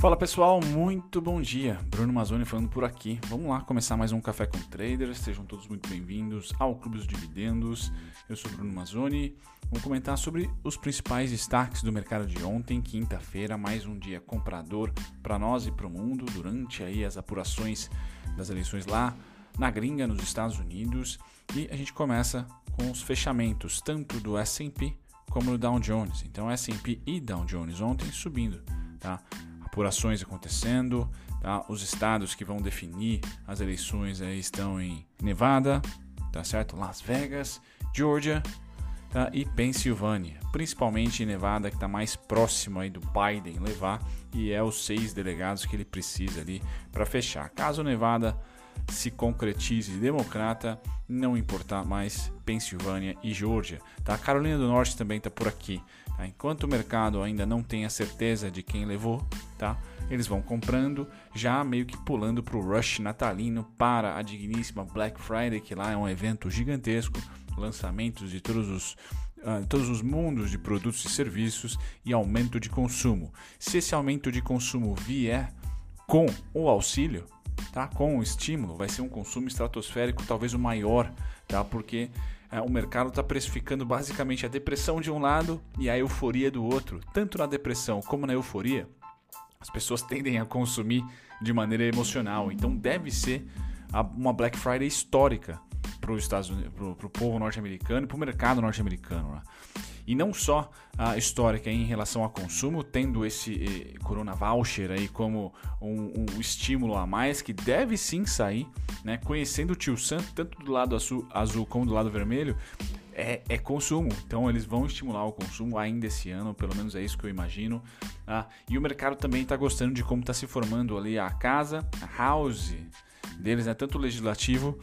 Fala pessoal, muito bom dia. Bruno Mazzoni falando por aqui. Vamos lá começar mais um Café com Traders. Sejam todos muito bem-vindos ao Clube dos Dividendos. Eu sou Bruno Mazzoni. Vamos comentar sobre os principais destaques do mercado de ontem, quinta-feira, mais um dia comprador para nós e para o mundo durante aí as apurações das eleições lá na gringa, nos Estados Unidos. E a gente começa com os fechamentos tanto do S&P como do Dow Jones. Então S&P e Dow Jones ontem subindo, tá? Apurações acontecendo. Tá? Os estados que vão definir as eleições aí estão em Nevada, tá certo? Las Vegas, Georgia tá? e Pensilvânia. Principalmente Nevada, que está mais próximo aí do Biden levar, e é os seis delegados que ele precisa ali para fechar. Caso Nevada se concretize democrata, não importar mais Pensilvânia e Georgia. Tá? A Carolina do Norte também está por aqui. Tá? Enquanto o mercado ainda não tem a certeza de quem levou, tá? eles vão comprando, já meio que pulando para o rush natalino para a digníssima Black Friday, que lá é um evento gigantesco, lançamentos de todos os Uh, todos os mundos de produtos e serviços e aumento de consumo. Se esse aumento de consumo vier com o auxílio, tá? com o estímulo, vai ser um consumo estratosférico, talvez o maior, tá? porque o mercado está precificando basicamente a depressão de um lado e a euforia do outro. Tanto na depressão como na euforia, as pessoas tendem a consumir de maneira emocional. Então deve ser uma Black Friday histórica para os Estados Unidos, para o povo norte-americano e para o mercado norte-americano. Né? E não só a histórica em relação ao consumo, tendo esse eh, Corona Voucher aí como um, um, estímulo a mais que deve sim sair, né? Conhecendo o Tio Sam, tanto do lado azul, azul como do lado vermelho, é, é, consumo. Então eles vão estimular o consumo ainda esse ano, pelo menos é isso que eu imagino. Ah, e o mercado também está gostando de como está se formando ali a casa, a house deles, né? tanto o legislativo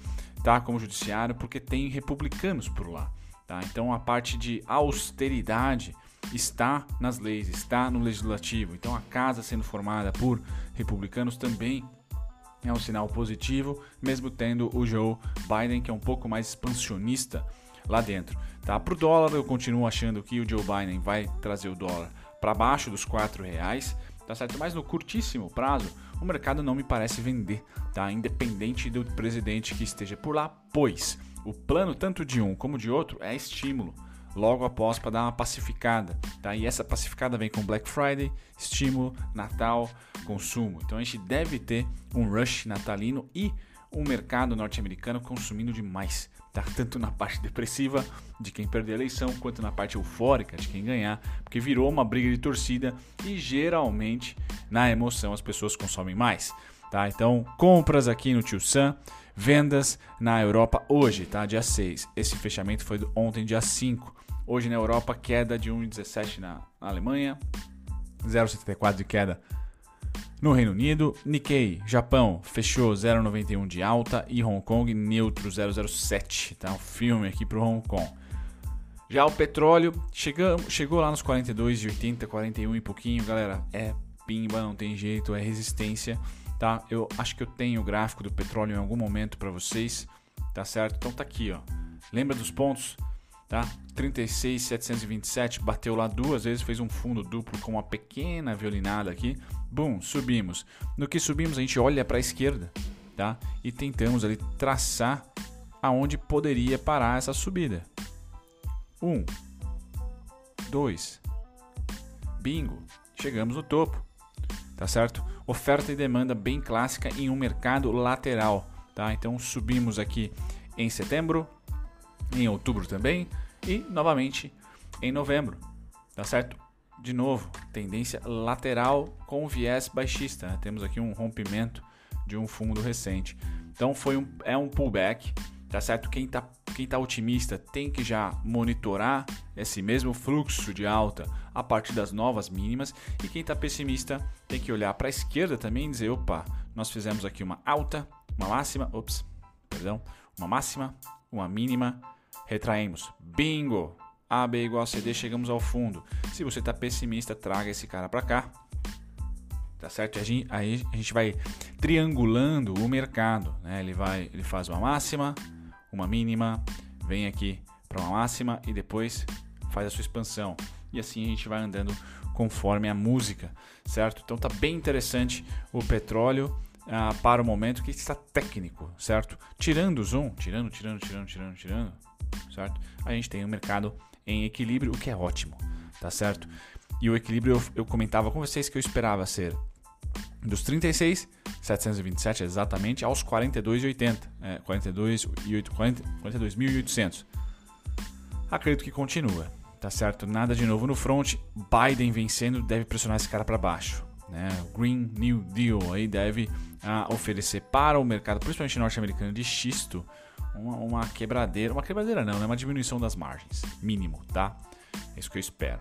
tá, como judiciário, porque tem republicanos por lá. Tá? Então a parte de austeridade está nas leis, está no legislativo. Então a casa sendo formada por republicanos também é um sinal positivo, mesmo tendo o Joe Biden que é um pouco mais expansionista lá dentro. Tá? Para o dólar, eu continuo achando que o Joe Biden vai trazer o dólar para baixo dos R$ reais, tá certo? Mas no curtíssimo prazo, o mercado não me parece vender, tá? Independente do presidente que esteja por lá, pois o plano tanto de um como de outro é estímulo logo após para dar uma pacificada, tá? E essa pacificada vem com Black Friday, estímulo, Natal, consumo. Então a gente deve ter um rush natalino e um mercado norte-americano consumindo demais, tá? Tanto na parte depressiva de quem perder a eleição, quanto na parte eufórica de quem ganhar, porque virou uma briga de torcida e geralmente na emoção as pessoas consomem mais, tá? Então, compras aqui no Tio Sam, vendas na Europa hoje, tá? Dia 6. Esse fechamento foi ontem, dia 5. Hoje na Europa, queda de 1,17 na Alemanha, 0,74 de queda no Reino Unido, Nikkei, Japão, fechou 0,91 de alta e Hong Kong neutro 0,07, tá? Um filme aqui para Hong Kong. Já o petróleo chegou, chegou lá nos 42,80, 41 e pouquinho, galera. É pimba, não tem jeito, é resistência, tá? Eu acho que eu tenho o gráfico do petróleo em algum momento para vocês, tá certo? Então tá aqui, ó. Lembra dos pontos? Tá? 36,727 bateu lá duas vezes, fez um fundo duplo com uma pequena violinada aqui. Bum, subimos. No que subimos, a gente olha para a esquerda, tá? E tentamos ali traçar aonde poderia parar essa subida. Um, dois, bingo, chegamos no topo, tá certo? Oferta e demanda bem clássica em um mercado lateral, tá? Então subimos aqui em setembro, em outubro também e novamente em novembro, tá certo? De novo, tendência lateral com viés baixista. Né? Temos aqui um rompimento de um fundo recente. Então foi um, é um pullback, tá certo? Quem tá, quem tá otimista tem que já monitorar esse mesmo fluxo de alta a partir das novas mínimas e quem está pessimista tem que olhar para a esquerda também e dizer, opa, nós fizemos aqui uma alta, uma máxima, ops, perdão, uma máxima, uma mínima Retraímos. Bingo! AB igual a CD, chegamos ao fundo. Se você está pessimista, traga esse cara para cá. Tá certo? Aí a gente vai triangulando o mercado. Né? Ele, vai, ele faz uma máxima, uma mínima, vem aqui para uma máxima e depois faz a sua expansão. e assim a gente vai andando conforme a música, certo? Então tá bem interessante o petróleo ah, para o momento que está técnico, certo? Tirando o zoom, tirando, tirando, tirando, tirando, tirando, certo? A gente tem um mercado em equilíbrio, o que é ótimo, tá certo? E o equilíbrio eu, eu comentava com vocês que eu esperava ser dos 36, 727 exatamente, aos 42,80, é, 42.800. Acredito que continua, tá certo? Nada de novo no front. Biden vencendo deve pressionar esse cara para baixo. Né? O Green New Deal aí deve ah, oferecer para o mercado, principalmente norte-americano, de xisto, uma, uma, quebradeira. Uma quebradeira não, né? Uma diminuição das margens, mínimo, tá? É isso que eu espero.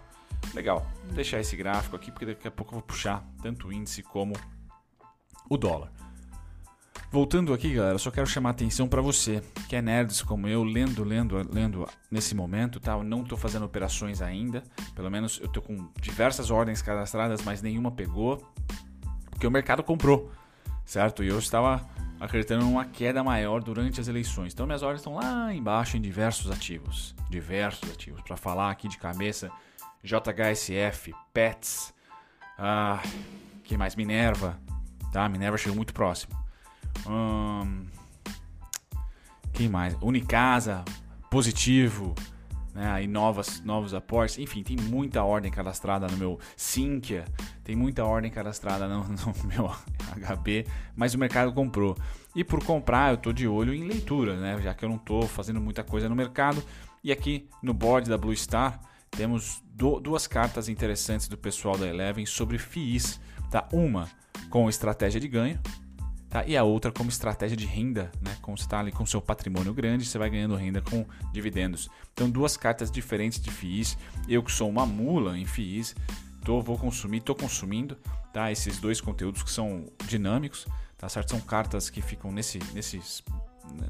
Legal, vou deixar esse gráfico aqui porque daqui a pouco eu vou puxar tanto o índice como o dólar. Voltando aqui, galera, só quero chamar a atenção para você que é nerds como eu, lendo, lendo, lendo nesse momento, tá? Eu não estou fazendo operações ainda, pelo menos eu estou com diversas ordens cadastradas, mas nenhuma pegou, porque o mercado comprou, certo? E eu estava acreditando numa queda maior durante as eleições. Então minhas ordens estão lá embaixo em diversos ativos, diversos ativos. Para falar aqui de cabeça, JHSF, Pets, ah, que mais? Minerva, tá? Minerva chegou muito próximo. Hum, quem mais? Unicasa, Positivo, né? Aí novas, novos aportes. Enfim, tem muita ordem cadastrada no meu Sinqia, tem muita ordem cadastrada no, no meu HB, mas o mercado comprou. E por comprar, eu tô de olho em leitura, né? Já que eu não tô fazendo muita coisa no mercado. E aqui no board da Blue Star temos do, duas cartas interessantes do pessoal da Eleven sobre FIIs. Tá? Uma com estratégia de ganho tá? e a outra como estratégia de renda. Né? Como está ali com seu patrimônio grande, você vai ganhando renda com dividendos. Então, duas cartas diferentes de FIIs. Eu que sou uma mula em FIIs, tô, vou consumir, estou consumindo tá? esses dois conteúdos que são dinâmicos. Tá certo? São cartas que ficam nesse, nesses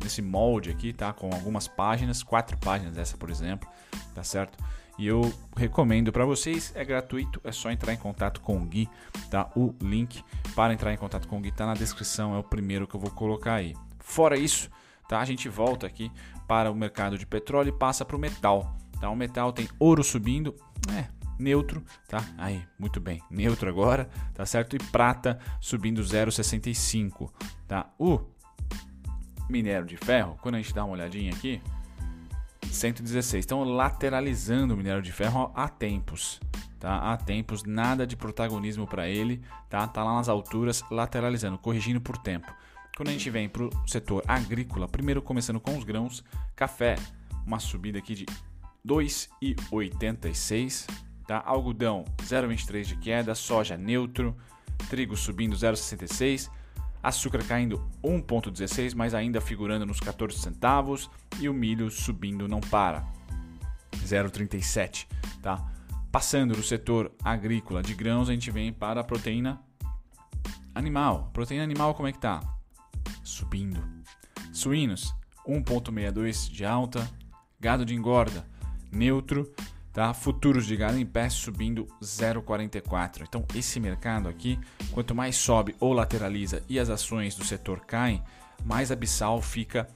nesse molde aqui, tá? Com algumas páginas, quatro páginas essa, por exemplo, tá certo? E eu recomendo para vocês, é gratuito, é só entrar em contato com o Gui, tá? O link para entrar em contato com o Gui tá na descrição, é o primeiro que eu vou colocar aí. Fora isso, tá? A gente volta aqui para o mercado de petróleo e passa para o metal, tá? O metal tem ouro subindo, é, neutro, tá? Aí, muito bem, neutro agora, tá certo? E prata subindo 0,65, tá? O minério de ferro, quando a gente dá uma olhadinha aqui, 116. Então, lateralizando o minério de ferro há tempos. Tá? Há tempos, nada de protagonismo para ele. Tá? tá lá nas alturas, lateralizando, corrigindo por tempo. Quando a gente vem para o setor agrícola, primeiro começando com os grãos, café, uma subida aqui de 2,86. Tá? Algodão, 0,23 de queda. Soja, neutro. Trigo subindo 0,66 açúcar caindo 1,16, mas ainda figurando nos 14 centavos, e o milho subindo não para, 0,37, tá? Passando do setor agrícola de grãos, a gente vem para a proteína animal. Proteína animal como é que tá? Subindo. Suínos, 1,62 de alta, gado de engorda, neutro, Tá? Futuros de gado em pé subindo 0,44. Então, esse mercado aqui, quanto mais sobe ou lateraliza e as ações do setor caem, mais abissal fica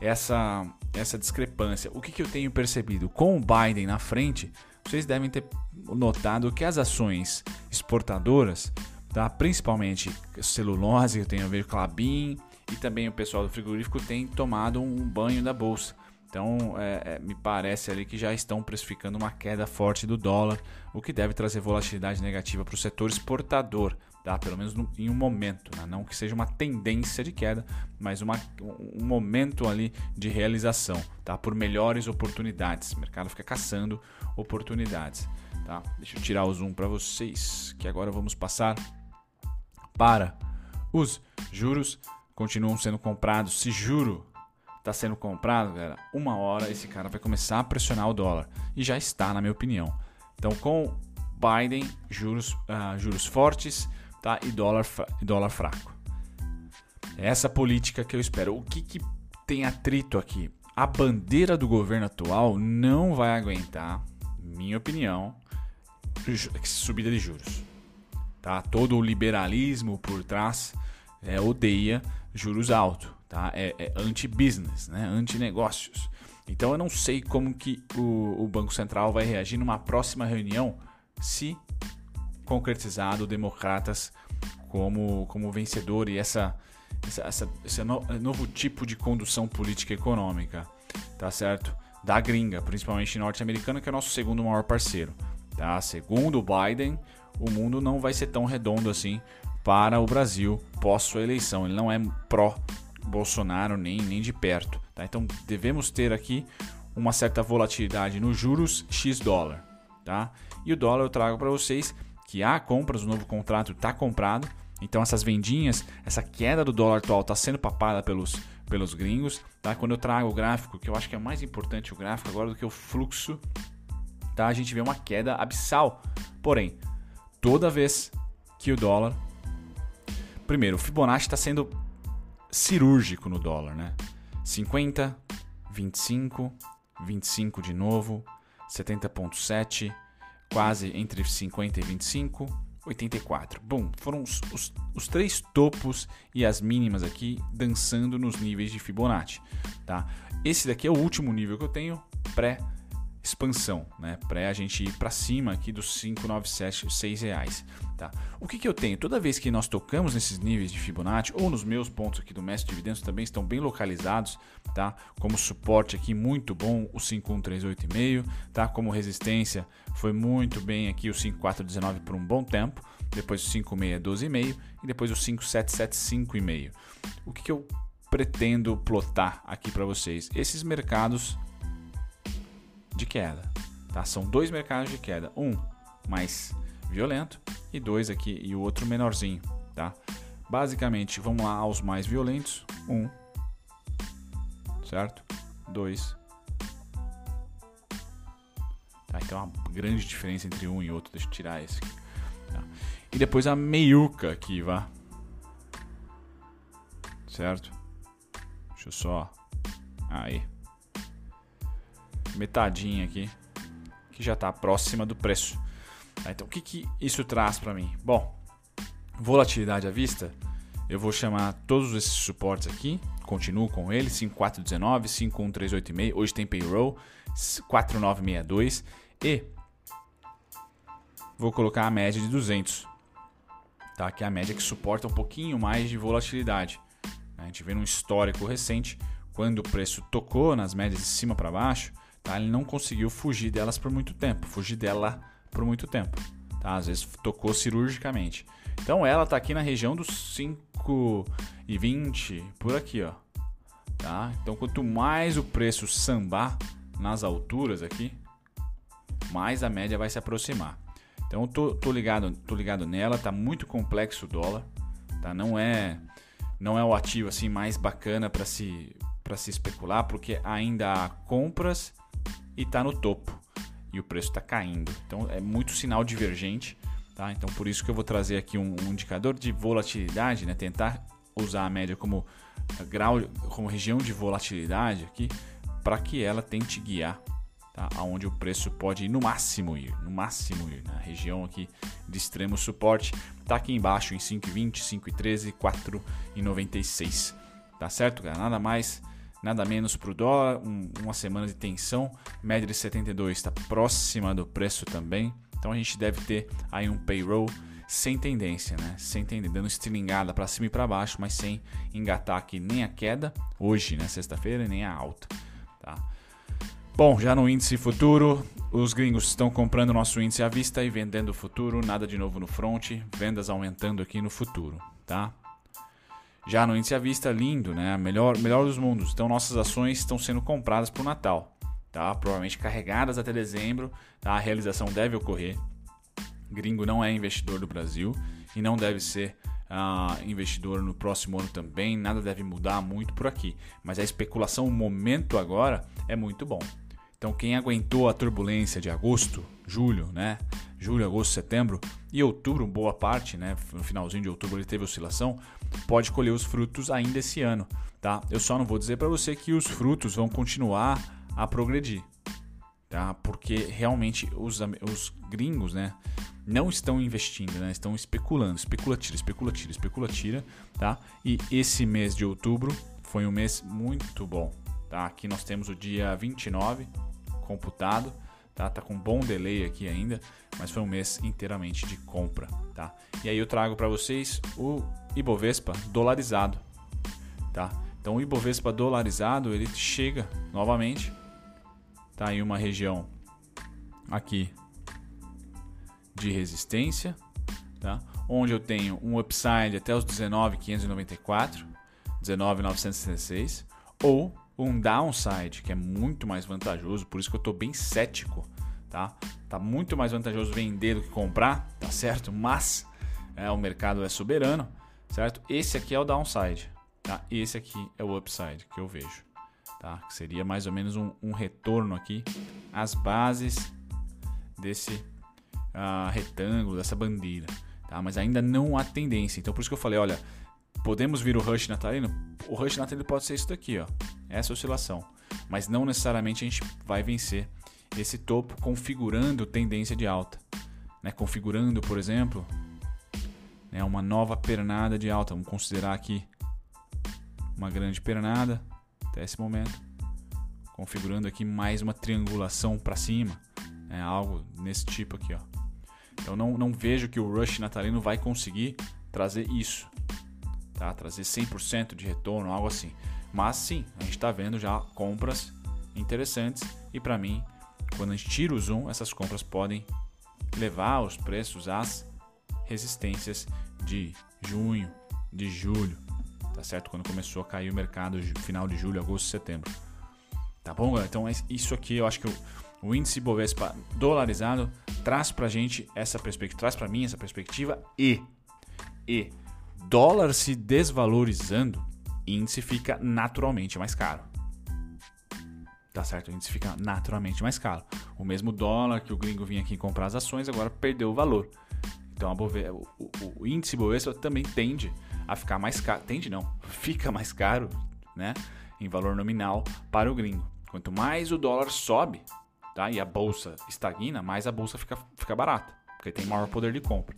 essa, essa discrepância. O que, que eu tenho percebido? Com o Biden na frente, vocês devem ter notado que as ações exportadoras, tá? principalmente celulose, eu tenho a ver Clabin e também o pessoal do frigorífico tem tomado um banho da bolsa. Então, é, é, me parece ali que já estão precificando uma queda forte do dólar, o que deve trazer volatilidade negativa para o setor exportador, tá? pelo menos no, em um momento. Né? Não que seja uma tendência de queda, mas uma, um momento ali de realização, tá? por melhores oportunidades. O mercado fica caçando oportunidades. Tá? Deixa eu tirar o zoom para vocês, que agora vamos passar para os juros. Continuam sendo comprados, se juro está sendo comprado, galera, uma hora esse cara vai começar a pressionar o dólar. E já está, na minha opinião. Então, com Biden, juros, uh, juros fortes tá? e dólar, dólar fraco. É essa política que eu espero. O que, que tem atrito aqui? A bandeira do governo atual não vai aguentar, minha opinião, subida de juros. Tá? Todo o liberalismo por trás é, odeia juros altos tá? É, é anti-business, né? anti-negócios. Então eu não sei como que o, o Banco Central vai reagir numa próxima reunião se concretizado democratas como, como vencedor e essa, essa, essa, esse no, novo tipo de condução política e econômica, tá certo? Da gringa, principalmente norte-americana, que é o nosso segundo maior parceiro. Tá? Segundo o Biden, o mundo não vai ser tão redondo assim para o Brasil pós sua eleição. Ele não é pró-Bolsonaro nem, nem de perto. Tá? Então devemos ter aqui uma certa volatilidade nos juros X dólar. Tá? E o dólar eu trago para vocês que há compras, o novo contrato está comprado. Então essas vendinhas, essa queda do dólar atual está sendo papada pelos, pelos gringos. Tá? Quando eu trago o gráfico, que eu acho que é mais importante o gráfico agora do que o fluxo, tá? a gente vê uma queda abissal. Porém, toda vez que o dólar. Primeiro, o Fibonacci está sendo cirúrgico no dólar, né? 50, 25, 25 de novo, 70,7, quase entre 50 e 25, 84. Bom, foram os, os, os, três topos e as mínimas aqui dançando nos níveis de Fibonacci, tá? Esse daqui é o último nível que eu tenho pré expansão, né? Para a gente ir para cima aqui dos 597, 6 reais, tá? O que, que eu tenho? Toda vez que nós tocamos nesses níveis de Fibonacci ou nos meus pontos aqui do mestre dividendos também estão bem localizados, tá? Como suporte aqui muito bom o 5138,5, tá? Como resistência foi muito bem aqui o 5419 por um bom tempo, depois o 5612,5 e depois o 5775,5. O que, que eu pretendo plotar aqui para vocês? Esses mercados de queda. Tá? São dois mercados de queda, um mais violento e dois aqui e o outro menorzinho, tá? Basicamente, vamos lá aos mais violentos, um, certo? Dois. Tá, então uma grande diferença entre um e outro. Deixa eu tirar esse aqui. Tá? E depois a meiuca aqui, vá. Certo? Deixa eu só. Aí metadinha aqui, que já está próxima do preço. Tá, então, o que, que isso traz para mim? Bom, volatilidade à vista, eu vou chamar todos esses suportes aqui, continuo com ele, 5419, 51386, hoje tem payroll, 4962 e vou colocar a média de 200, tá? que é a média que suporta um pouquinho mais de volatilidade. A gente vê num histórico recente, quando o preço tocou nas médias de cima para baixo, Tá? Ele não conseguiu fugir delas por muito tempo, fugir dela por muito tempo. Tá? Às vezes tocou cirurgicamente. Então ela está aqui na região dos 5,20 por aqui, ó. Tá? Então quanto mais o preço sambar nas alturas aqui, mais a média vai se aproximar. Então tô, tô ligado, tô ligado nela, tá muito complexo o dólar, tá? Não é não é o ativo assim mais bacana para se para se especular, porque ainda há compras e está no topo e o preço está caindo. Então é muito sinal divergente, tá? Então por isso que eu vou trazer aqui um, um indicador de volatilidade, né? Tentar usar a média como grau, como região de volatilidade aqui, para que ela tente guiar, tá? Aonde o preço pode ir no máximo ir, no máximo ir na região aqui de extremo suporte, tá aqui embaixo em 5,20, 5,13, 4,96. Tá certo, cara? Nada mais nada menos para o dólar, um, uma semana de tensão, média de 72 está próxima do preço também, então a gente deve ter aí um payroll sem tendência, né? Sem tendência, dando estilingada para cima e para baixo, mas sem engatar aqui nem a queda hoje, né, sexta-feira, nem a alta, tá? Bom, já no índice futuro, os gringos estão comprando nosso índice à vista e vendendo o futuro, nada de novo no front, vendas aumentando aqui no futuro, tá? Já no índice à vista, lindo, né? Melhor, melhor dos mundos. Então nossas ações estão sendo compradas para o Natal, tá? Provavelmente carregadas até dezembro, tá? A realização deve ocorrer. Gringo não é investidor do Brasil e não deve ser uh, investidor no próximo ano também. Nada deve mudar muito por aqui. Mas a especulação, o momento agora é muito bom. Então quem aguentou a turbulência de agosto, julho, né? Julho, agosto, setembro e outubro, boa parte, né? No finalzinho de outubro ele teve oscilação, pode colher os frutos ainda esse ano, tá? Eu só não vou dizer para você que os frutos vão continuar a progredir, tá? Porque realmente os, os gringos, né? Não estão investindo, né? Estão especulando, especula tira, especula tira, especula tira, tá? E esse mês de outubro foi um mês muito bom, tá? Aqui nós temos o dia 29 computado, tá? Tá com um bom delay aqui ainda, mas foi um mês inteiramente de compra, tá? E aí eu trago para vocês o Ibovespa dolarizado, tá? Então o Ibovespa dolarizado, ele chega novamente tá em uma região aqui de resistência, tá? onde eu tenho um upside até os 19,594, 19,966, ou um downside, que é muito mais vantajoso, por isso que eu estou bem cético, tá? Tá muito mais vantajoso vender do que comprar, tá certo? Mas é, o mercado é soberano, certo? Esse aqui é o downside, tá? Esse aqui é o upside que eu vejo, tá? Que seria mais ou menos um, um retorno aqui às bases desse uh, retângulo, dessa bandeira tá? mas ainda não há tendência. Então por isso que eu falei, olha, podemos vir o rush natalino? O rush natalino pode ser isso daqui, ó, essa oscilação, mas não necessariamente a gente vai vencer esse topo configurando tendência de alta, né? configurando, por exemplo, né, uma nova pernada de alta. Vamos considerar aqui uma grande pernada até esse momento, configurando aqui mais uma triangulação para cima, né, algo nesse tipo aqui, ó. Então não, não vejo que o Rush natalino vai conseguir trazer isso, tá? Trazer 100% de retorno, algo assim. Mas sim, a gente está vendo já compras interessantes e para mim, quando a gente tira o zoom, essas compras podem levar os preços às resistências de junho, de julho, tá certo? Quando começou a cair o mercado final de julho, agosto, setembro. Tá bom, galera? Então é isso aqui eu acho que o, o índice Bovespa dolarizado traz pra gente essa perspectiva, traz para mim essa perspectiva e e dólar se desvalorizando, índice fica naturalmente mais caro. Tá certo? O índice fica naturalmente mais caro. O mesmo dólar que o gringo vinha aqui comprar as ações agora perdeu o valor. Então Bove... o, o, o, índice Bovespa também tende a ficar mais caro. Tende não, fica mais caro, né? Em valor nominal para o gringo. Quanto mais o dólar sobe, tá? e a bolsa estagna, mais a bolsa fica, fica barata, porque tem maior poder de compra.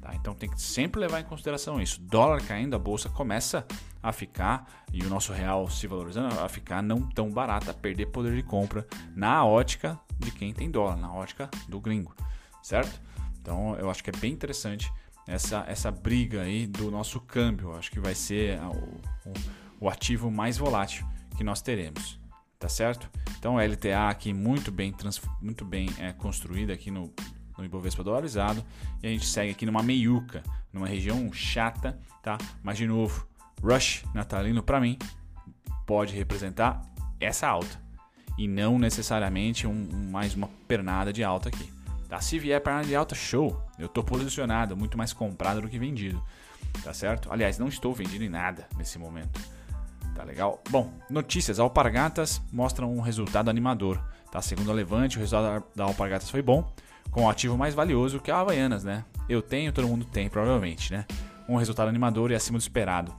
Tá? Então tem que sempre levar em consideração isso. Dólar caindo, a bolsa começa a ficar, e o nosso real se valorizando, a ficar não tão barata, perder poder de compra na ótica de quem tem dólar, na ótica do gringo, certo? Então eu acho que é bem interessante essa, essa briga aí do nosso câmbio. Eu acho que vai ser o, o, o ativo mais volátil que nós teremos tá certo? Então LTA aqui muito bem, muito bem é, construída aqui no, no Ibovespa dolarizado e a gente segue aqui numa meiuca, numa região chata, tá? Mas de novo, rush natalino para mim pode representar essa alta e não necessariamente um, um, mais uma pernada de alta aqui. Tá? Se vier pernada de alta, show! Eu estou posicionado, muito mais comprado do que vendido, tá certo? Aliás, não estou vendido em nada nesse momento. Tá legal? Bom, notícias. Alpargatas mostram um resultado animador. Tá? Segundo a Levante, o resultado da Alpargatas foi bom, com o ativo mais valioso que a Havaianas, né? Eu tenho, todo mundo tem, provavelmente, né? Um resultado animador e acima do esperado.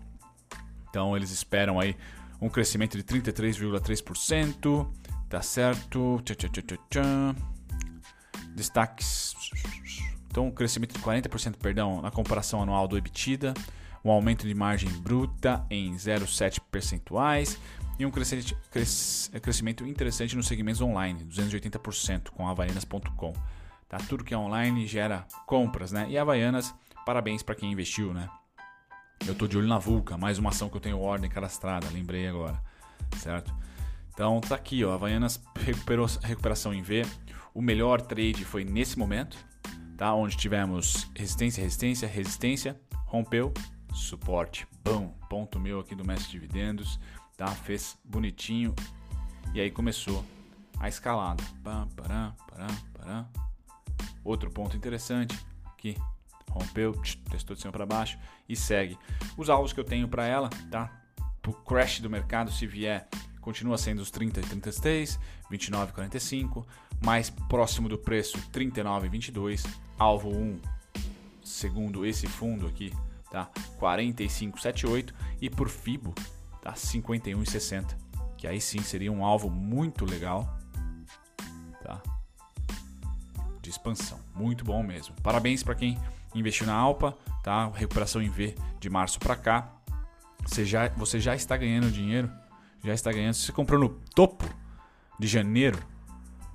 Então eles esperam aí um crescimento de 33,3%, tá certo? Tchá, tchá, tchá. Destaques. Então, um crescimento de 40%, perdão, na comparação anual do EBITDA um aumento de margem bruta em 0,7 percentuais e um crescimento interessante nos segmentos online, 280% com havaianas.com. Tá? Tudo que é online gera compras, né? E Havaianas, parabéns para quem investiu, né? Eu tô de olho na Vulca, mais uma ação que eu tenho ordem cadastrada, lembrei agora, certo? Então tá aqui, ó, Havaianas recuperou recuperação em V. O melhor trade foi nesse momento, tá? Onde tivemos resistência, resistência, resistência, rompeu, suporte. Bom, ponto meu aqui do mestre dividendos, tá? Fez bonitinho e aí começou a escalada. Pam, param, param, param. Outro ponto interessante aqui, rompeu, testou de cima para baixo e segue. Os alvos que eu tenho para ela, tá? O crash do mercado, se vier, continua sendo os 30 e 33, 29 e 45, mais próximo do preço 39 e 22, alvo 1, segundo esse fundo aqui, tá? 45,78 e por FIBO tá 51,60, que aí sim seria um alvo muito legal, tá? De expansão, muito bom mesmo. Parabéns para quem investiu na Alpa, tá? Recuperação em V de março para cá. Você já, você já está ganhando dinheiro já está ganhando. Se você comprou no topo de janeiro,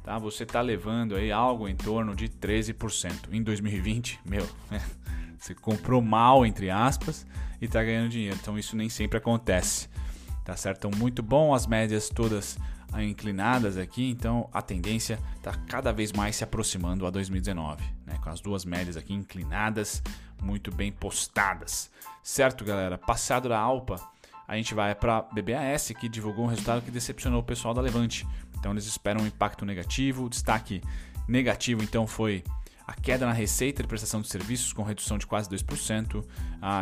tá? Você está levando aí algo em torno de 13%. Em 2020, meu, você comprou mal entre aspas e está ganhando dinheiro. Então isso nem sempre acontece. Tá certo? Então muito bom as médias todas inclinadas aqui, então a tendência está cada vez mais se aproximando a 2019, né? com as duas médias aqui inclinadas, muito bem postadas. Certo, galera? Passado da Alpa, a gente vai para BBAS, que divulgou um resultado que decepcionou o pessoal da Levante. Então eles esperam um impacto negativo. O destaque negativo, então, foi a queda na receita de prestação de serviços, com redução de quase 2%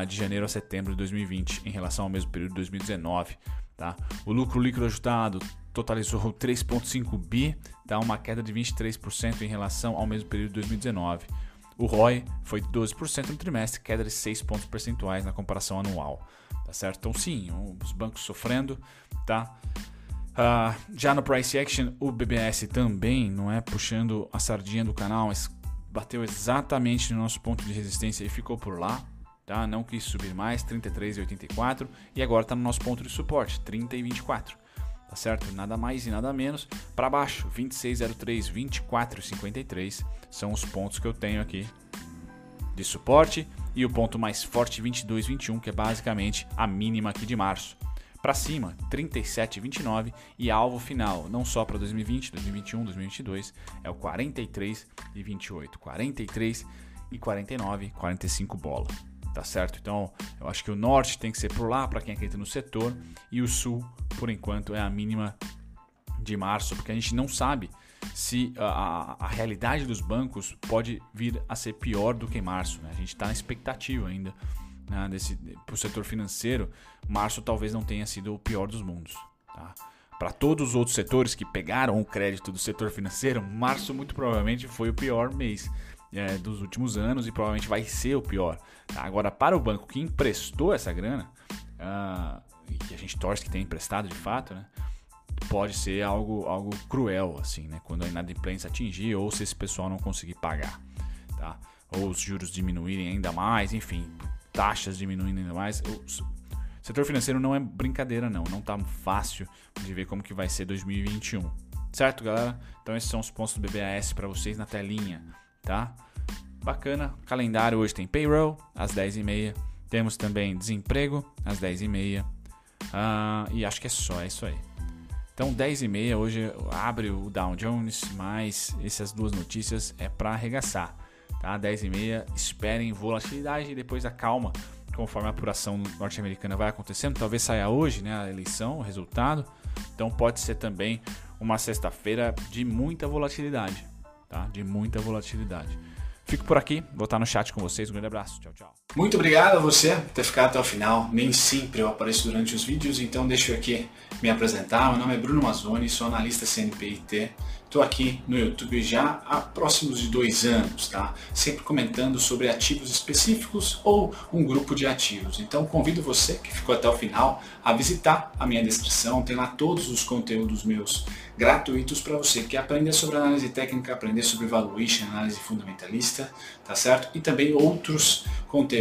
de janeiro a setembro de 2020, em relação ao mesmo período de 2019. Tá? O lucro líquido ajustado totalizou 3,5 bi, tá? uma queda de 23% em relação ao mesmo período de 2019. O ROI foi 12% no trimestre, queda de 6 pontos percentuais na comparação anual. Tá certo? Então, sim, os bancos sofrendo. Tá? Uh, já no Price Action, o BBS também não é puxando a sardinha do canal, mas bateu exatamente no nosso ponto de resistência e ficou por lá. Tá? Não quis subir mais, 33,84 e agora está no nosso ponto de suporte, 30,24 tá certo? Nada mais e nada menos. Para baixo, 2603, 2453 são os pontos que eu tenho aqui de suporte e o ponto mais forte 2221, que é basicamente a mínima aqui de março. Para cima, 37,29 e alvo final, não só para 2020, 2021, 2022, é o 43 e 28, 43 e 49, 45 bola tá certo? Então, eu acho que o norte tem que ser por lá para quem acredita no setor e o sul, por enquanto, é a mínima de março, porque a gente não sabe se a, a, realidade dos bancos pode vir a ser pior do que março. Né? A gente está na expectativa ainda né, para o setor financeiro. Março talvez não tenha sido o pior dos mundos. Tá? Para todos os outros setores que pegaram o crédito do setor financeiro, março muito provavelmente foi o pior mês é, dos últimos anos e provavelmente vai ser o pior. Tá? Agora, para o banco que emprestou essa grana, uh, e que a gente torce que tenha emprestado de fato, né? pode ser algo, algo cruel, assim, né? quando a inadimplência atingir ou se esse pessoal não conseguir pagar. Tá? Ou os juros diminuírem ainda mais, enfim, taxas diminuindo ainda mais. O setor financeiro não é brincadeira, não. Não tá fácil de ver como que vai ser 2021. Certo, galera? Então esses são os pontos do BBAS para vocês na telinha tá? Bacana. Calendário hoje tem payroll às 10h30. Temos também desemprego às 10h30. Ah, e acho que é só, é isso aí. Então 10h30 hoje abre o Dow Jones, mas essas duas notícias é para arregaçar. Tá? 10h30, esperem volatilidade e depois a calma conforme a apuração norte-americana vai acontecendo. Talvez saia hoje né, a eleição, o resultado. Então pode ser também uma sexta-feira de muita volatilidade tá? De muita volatilidade. Fico por aqui, vou estar no chat com vocês. Um grande abraço. Tchau, tchau. Muito obrigado a você por ter ficado até o final. Nem sempre eu apareço durante os vídeos, então deixa eu aqui me apresentar. Meu nome é Bruno Mazzoni, sou analista CNPIT. Estou aqui no YouTube já há próximos de dois anos, tá? Sempre comentando sobre ativos específicos ou um grupo de ativos. Então convido você que ficou até o final a visitar a minha descrição. Tem lá todos os conteúdos meus gratuitos para você que aprender sobre análise técnica, aprender sobre valuation, análise fundamentalista, tá certo? E também outros